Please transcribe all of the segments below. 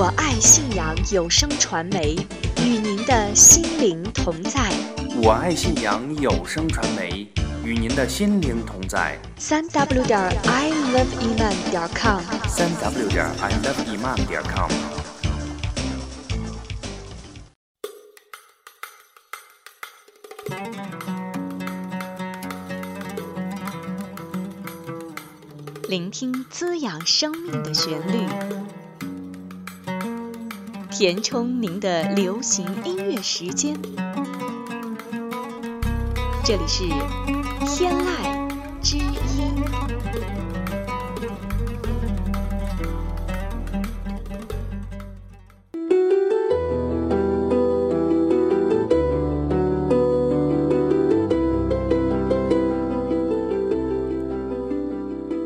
我爱信阳有声传媒，与您的心灵同在。我爱信阳有声传媒，与您的心灵同在。三 w 点 i love iman 点 com，三 w 点 i love iman 点 com。聆听滋养生命的旋律，填充您的流行音乐时间。这里是天籁之音。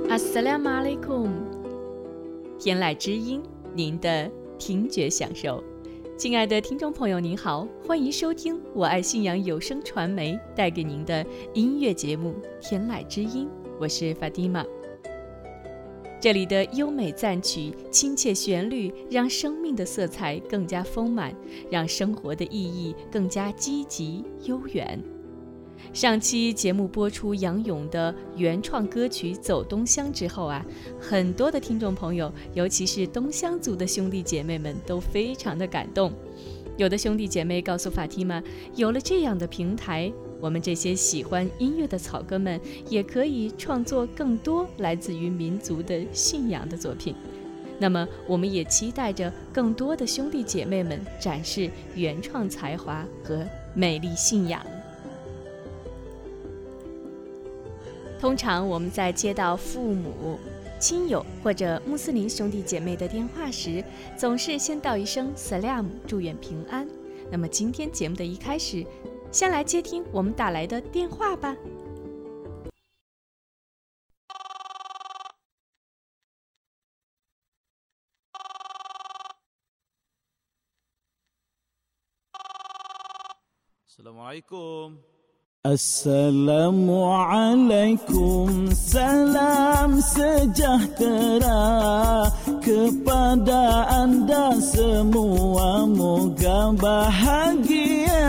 Assalamu alaikum，天籁之音，您的听觉享受。亲爱的听众朋友，您好，欢迎收听我爱信仰有声传媒带给您的音乐节目《天籁之音》，我是法蒂玛。这里的优美赞曲、亲切旋律，让生命的色彩更加丰满，让生活的意义更加积极悠远。上期节目播出杨勇的原创歌曲《走东乡》之后啊，很多的听众朋友，尤其是东乡族的兄弟姐妹们都非常的感动。有的兄弟姐妹告诉法蒂玛，有了这样的平台，我们这些喜欢音乐的草根们也可以创作更多来自于民族的信仰的作品。那么，我们也期待着更多的兄弟姐妹们展示原创才华和美丽信仰。通常我们在接到父母、亲友或者穆斯林兄弟姐妹的电话时，总是先道一声 “salam”，祝愿平安。那么今天节目的一开始，先来接听我们打来的电话吧。Assalamualaikum. Assalamualaikum. Salam sejahtera Kepada anda semua. Moga bahagia.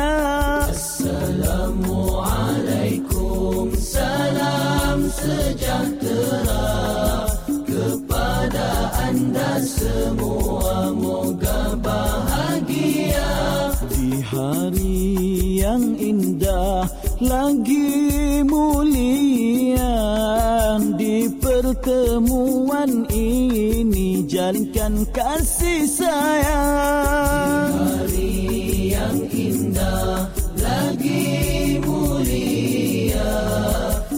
Assalamualaikum. Salam sejahtera Kepada anda semua. Moga bahagia. Di hari yang indah lagi mulia di pertemuan ini jalinkan kasih sayang. Hari yang indah lagi mulia.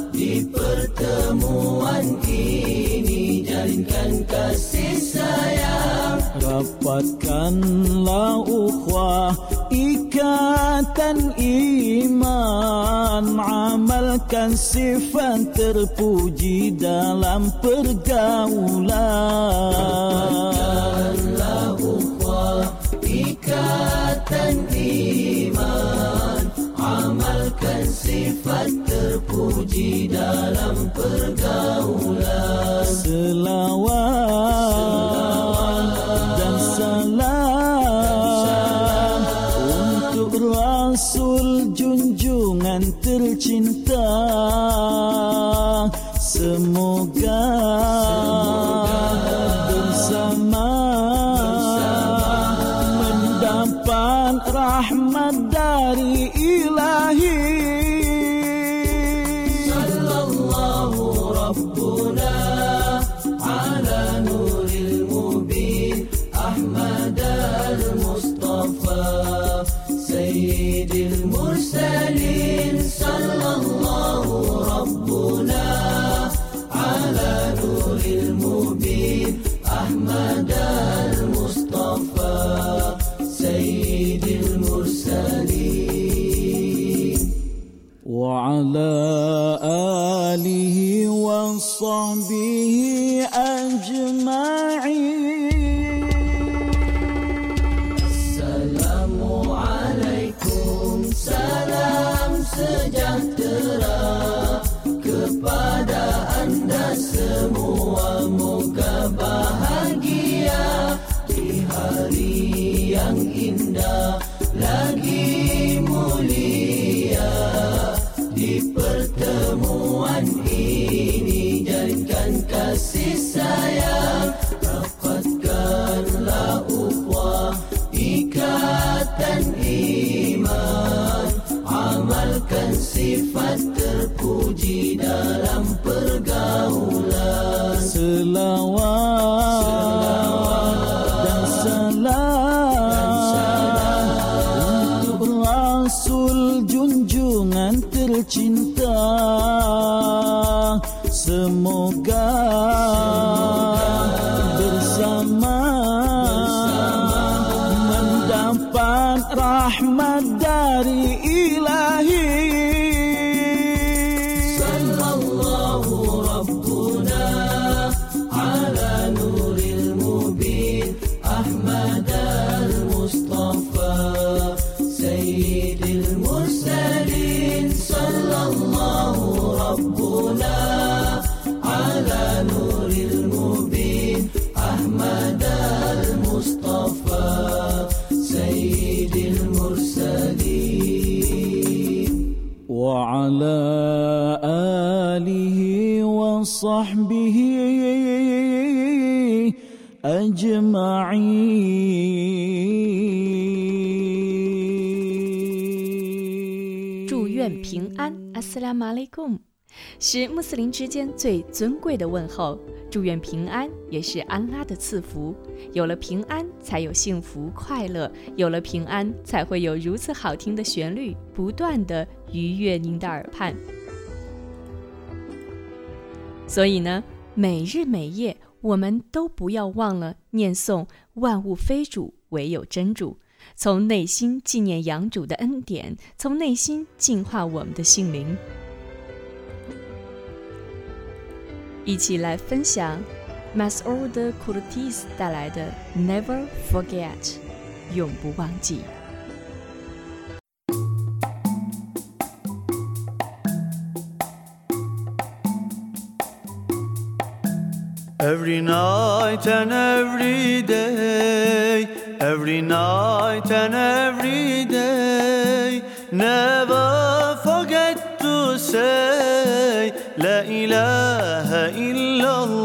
Di pertemuan ini jalinkan kasih sayang. Rapatkanlah ukhuwah ikatan iman Amalkan sifat terpuji dalam pergaulan. Rapatkanlah ukhuwah ikatan iman. Amalkan sifat terpuji dalam pergaulan. Selawat dan salam Untuk Rasul junjungan tercinta. Semoga bersama yang indah lagi mulia. Di pertemuan ini jadikan kasih sayang. Rapatkanlah ukhuwah ikatan iman. Amalkan sifat terpuji dalam pergaulan mendapat rahmat dari ilahi وصحبه أجمعين 祝愿平安，阿斯拉马雷贡，是穆斯林之间最尊贵的问候。祝愿平安也是安拉的赐福，有了平安才有幸福快乐，有了平安才会有如此好听的旋律不断的愉悦您的耳畔。 所以呢，每日每夜我们都不要忘了念诵“万物非主，唯有真主”，从内心纪念养主的恩典，从内心净化我们的心灵。一起来分享 m a s o r d e Curtis 带来的《Never Forget》，永不忘记。Every night and every day, every night and every day, never forget to say La ilaha illallah.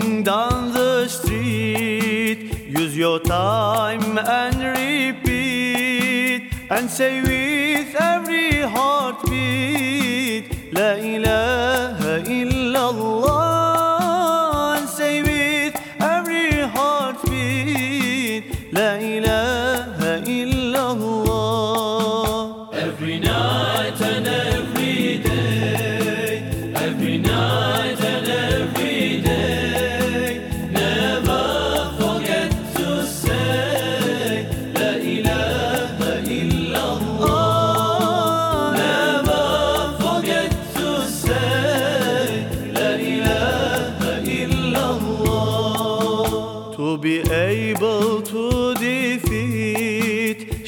Walking down the street, use your time and repeat and say with every heartbeat,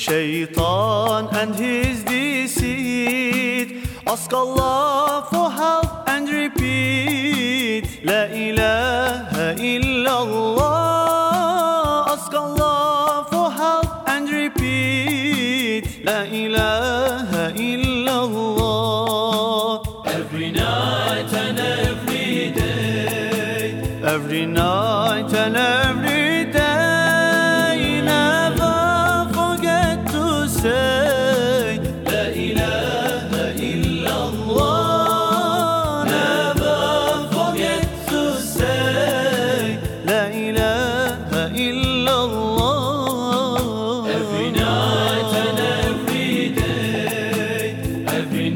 Shaitan and his deceit. Ask Allah for help and repeat La ilaha illallah. Ask Allah for help and repeat La ilaha illallah. Every night and every day. Every night and every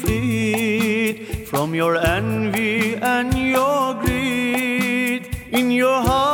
freed from your envy and your greed. In your heart,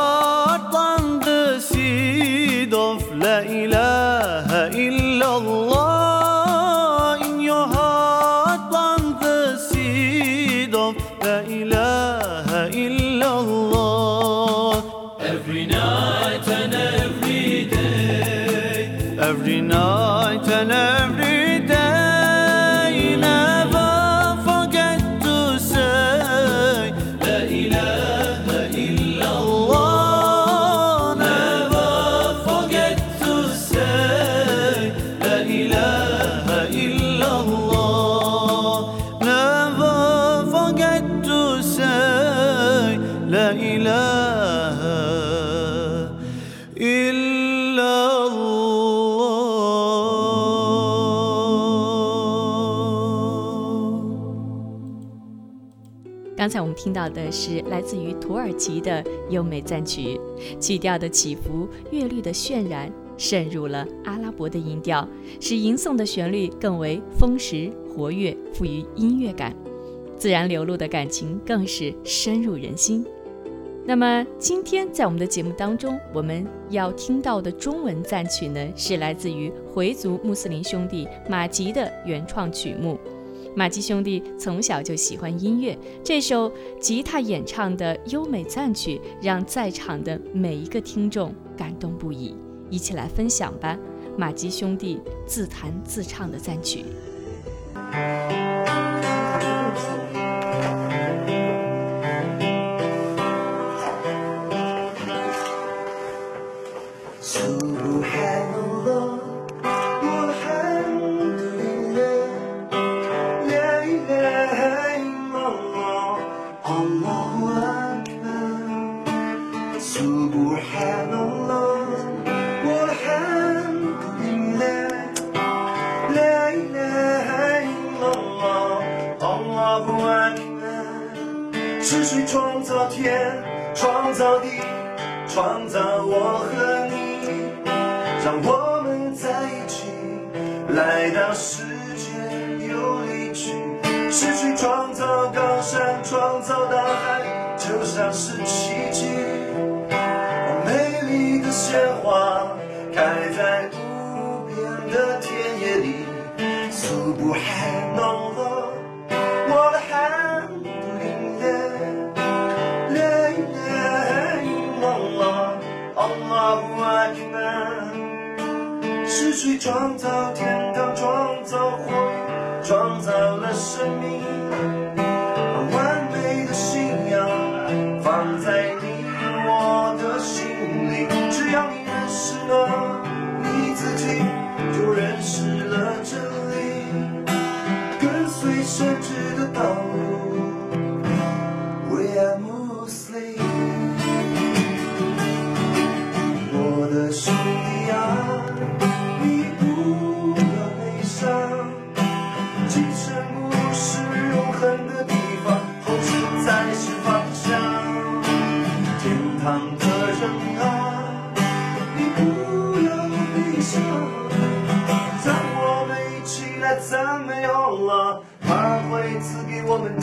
才我们听到的是来自于土耳其的优美赞曲，曲调的起伏、乐律的渲染渗入了阿拉伯的音调，使吟诵的旋律更为丰实活跃，富于音乐感，自然流露的感情更是深入人心。那么今天在我们的节目当中，我们要听到的中文赞曲呢，是来自于回族穆斯林兄弟马吉的原创曲目。马吉兄弟从小就喜欢音乐，这首吉他演唱的优美赞曲，让在场的每一个听众感动不已。一起来分享吧，马吉兄弟自弹自唱的赞曲。造地，创造创造天堂，创造火，创造了生命？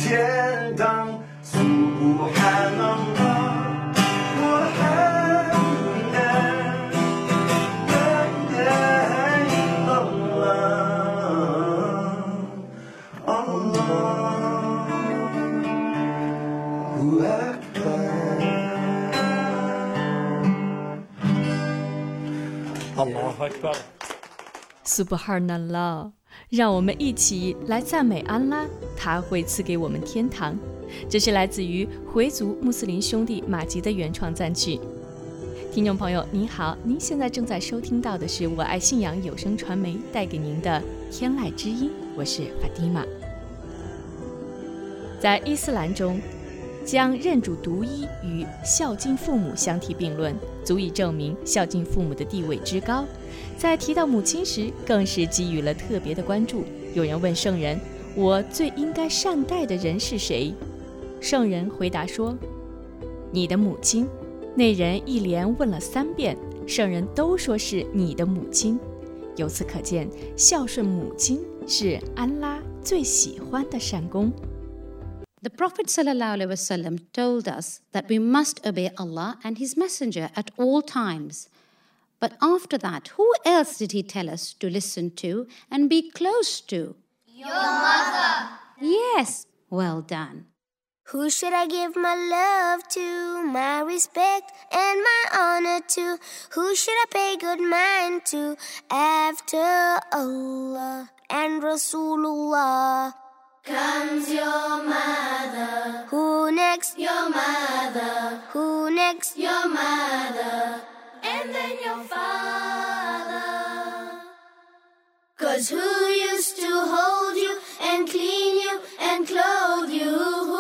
天堂。Subhanallah，我的汉人，Allahu Akbar。 الله أكبر Subhanallah， 让我们一起来赞美安拉，他会赐给我们天堂。这是来自于回族穆斯林兄弟马吉的原创赞曲。听众朋友，您好，您现在正在收听到的是我爱信仰有声传媒带给您的天籁之音，我是法蒂玛。在伊斯兰中，将认主独一与孝敬父母相提并论，足以证明孝敬父母的地位之高。在提到母亲时，更是给予了特别的关注。有人问圣人：“我最应该善待的人是谁？”圣人回答说：“你的母亲。”那人一连问了三遍，圣人都说是你的母亲。由此可见，孝顺母亲是安拉最喜欢的善功。The Prophet ﷺ told us that we must obey Allah and His Messenger at all times. But after that, who else did He tell us to listen to and be close to? Your mother. Yes, well done. Who should I give my love to, my respect and my honor to? Who should I pay good mind to after Allah and Rasulullah? Comes your mother. Who next? Your mother. Who next? Your mother. And then your father. Cause who used to hold you and clean you and clothe you?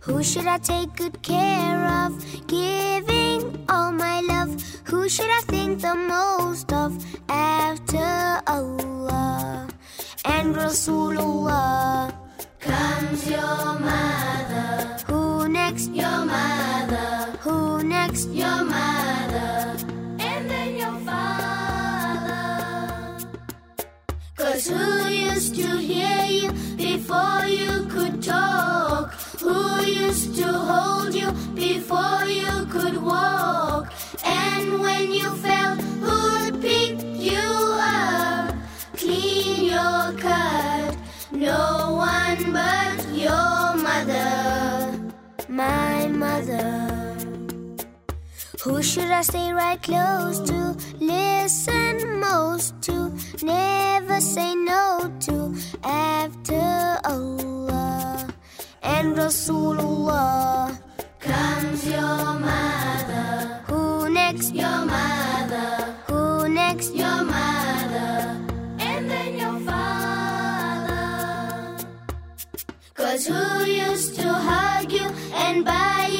Who should I take good care of? Giving all my love. Who should I think the most of after Allah and Rasulullah? Comes your mother. Who next? Your mother. Who next? Your mother. And then your father. Cause who used to hear you before you could talk? Who used to hold you before you could walk? And when you fell, who'd pick you up? Clean your cut. No one but your mother, my mother. Who should I stay right close to? Listen most to, never say no to after Allah and Rasulullah. Comes your mother. Who next? Your mother. Who next? Your mother. And then your father. Cause who used to hug you and buy you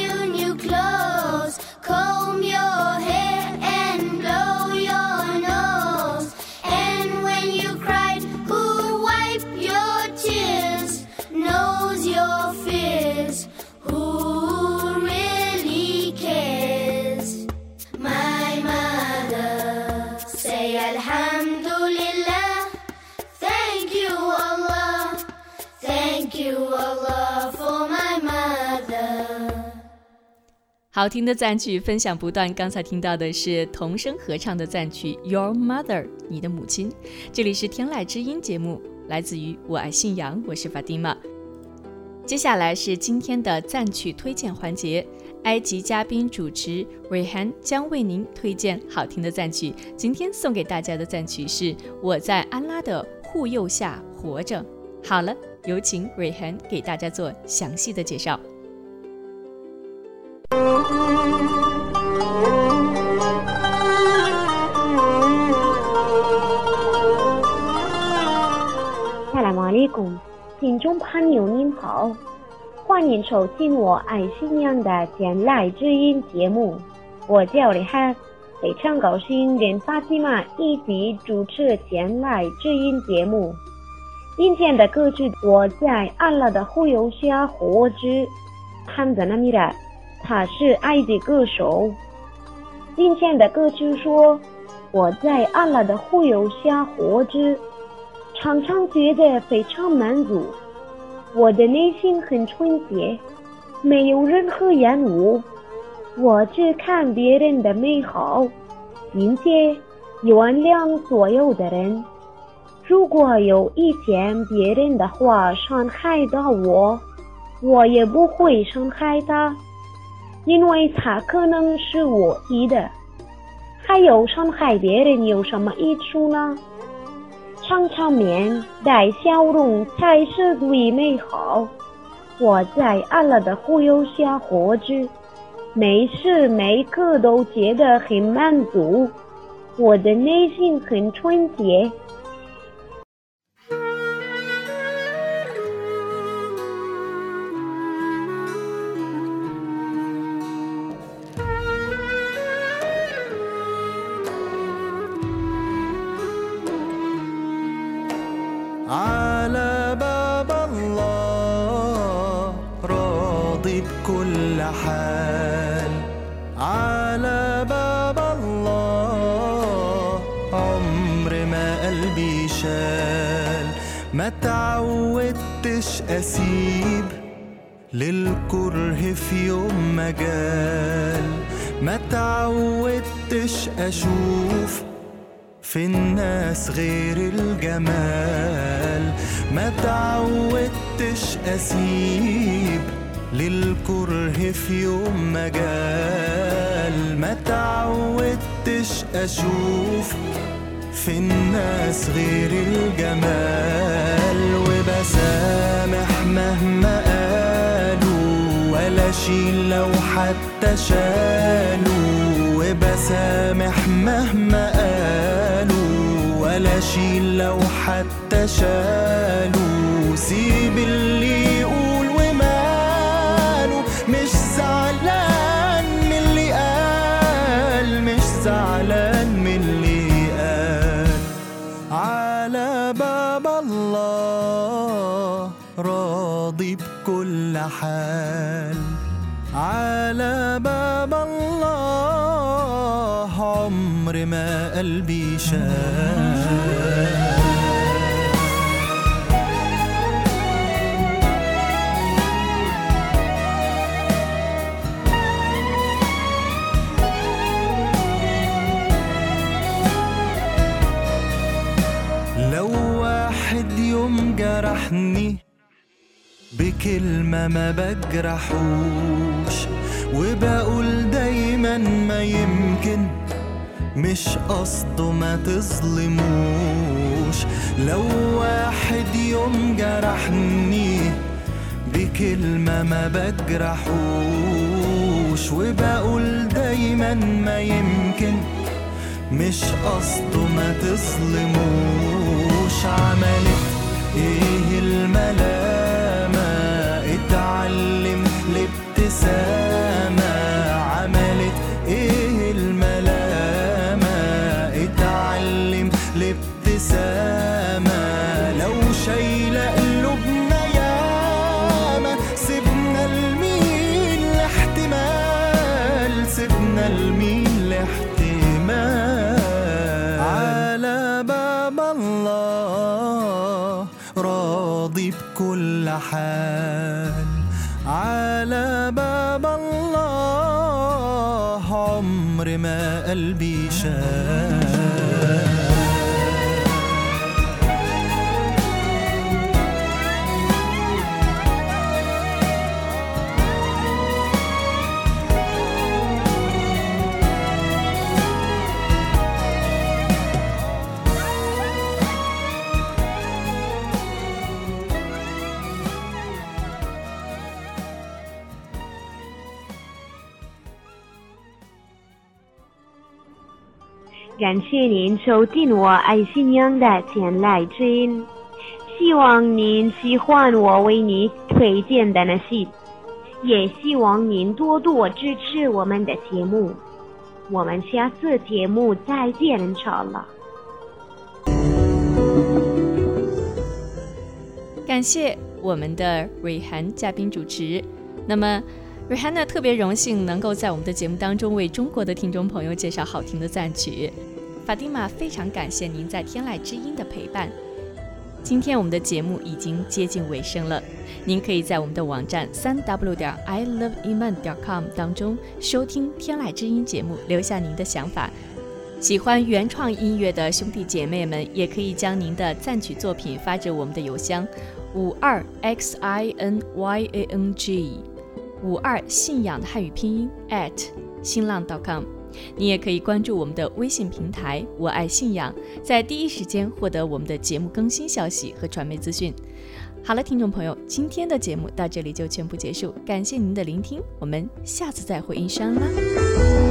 好听的赞曲分享不断，刚才听到的是童声合唱的赞曲《Your Mother》，你的母亲。这里是天籁之音节目，来自于我爱信仰，我是法蒂玛。接下来是今天的赞曲推荐环节，埃及嘉宾主持瑞涵将为您推荐好听的赞曲。今天送给大家的赞曲是《我在安拉的护佑下活着》。好了，有请瑞涵给大家做详细的介绍。听众朋友您好，欢迎收听我爱信仰的天籁之音节目。我叫李汉，非常高兴跟法蒂玛一起主持天籁之音节目。今天的歌曲《我在阿拉的护佑下活着》，汉泽纳米拉，他是埃及歌手。今天的歌曲说：“我在阿拉的护佑下活着。”常常觉得非常满足，我的内心很纯洁，没有任何厌恶。我只看别人的美好，并且原谅所有的人。如果有一天别人的话伤害到我，我也不会伤害他，因为他可能是我意的。还有伤害别人有什么益处呢？常常面带笑容才是最美好。我在阿拉的护佑下活着，每时每刻都觉得很满足，我的内心很纯洁。تعودتش أشوف في الناس غير الجمال. ما تعودتش أسيب للكره في يوم مجال ما تعودتش أشوف في الناس غير الجمال. وبسامح مهما قالوا ولا شيل لو حتى شالوا. وبسامح مهما قالوا ولا شيل لو حتى شالوا. سيب اللي يقول وماله مش زعلان من اللي قال مش زعلان من اللي قال. على باب الله راضي بكل حال. على باب الله ما قلبي شال لو واحد يوم جرحني بكلمة ما بجرحوش وبقول دايما ما يمكن مش قصده ما تظلموش. لو واحد يوم جرحني بكلمة ما بجرحوش. وبقول دايما ما يمكن مش قصده ما تظلموش. عملت إيه الملامة؟ اتعلم الابتسامة. حال على باب الله عمر ما قلبي شال. 感谢您收听我爱新娘的天籁之音，希望您喜欢我为您推荐的那些，也希望您多多支持我们的节目。我们下次节目再见，inshallah。insha Allah 感谢我们的瑞涵嘉宾主持。那么，瑞涵呢特别荣幸能够在我们的节目当中为中国的听众朋友介绍好听的赞曲。法蒂玛非常感谢您在天籁之音的陪伴。今天我们的节目已经接近尾声了，您可以在我们的网站三 w 点 i love iman 点 com 当中收听《天籁之音》节目，留下您的想法。喜欢原创音乐的兄弟姐妹们，也可以将您的赞曲作品发至我们的邮箱五二 x i n y a n g 五二信仰的汉语拼音 at 新浪 dot .com。你也可以关注我们的微信平台“我爱信仰”，在第一时间获得我们的节目更新消息和传媒资讯。好了，听众朋友，今天的节目到这里就全部结束，感谢您的聆听，我们下次再会，音山啦。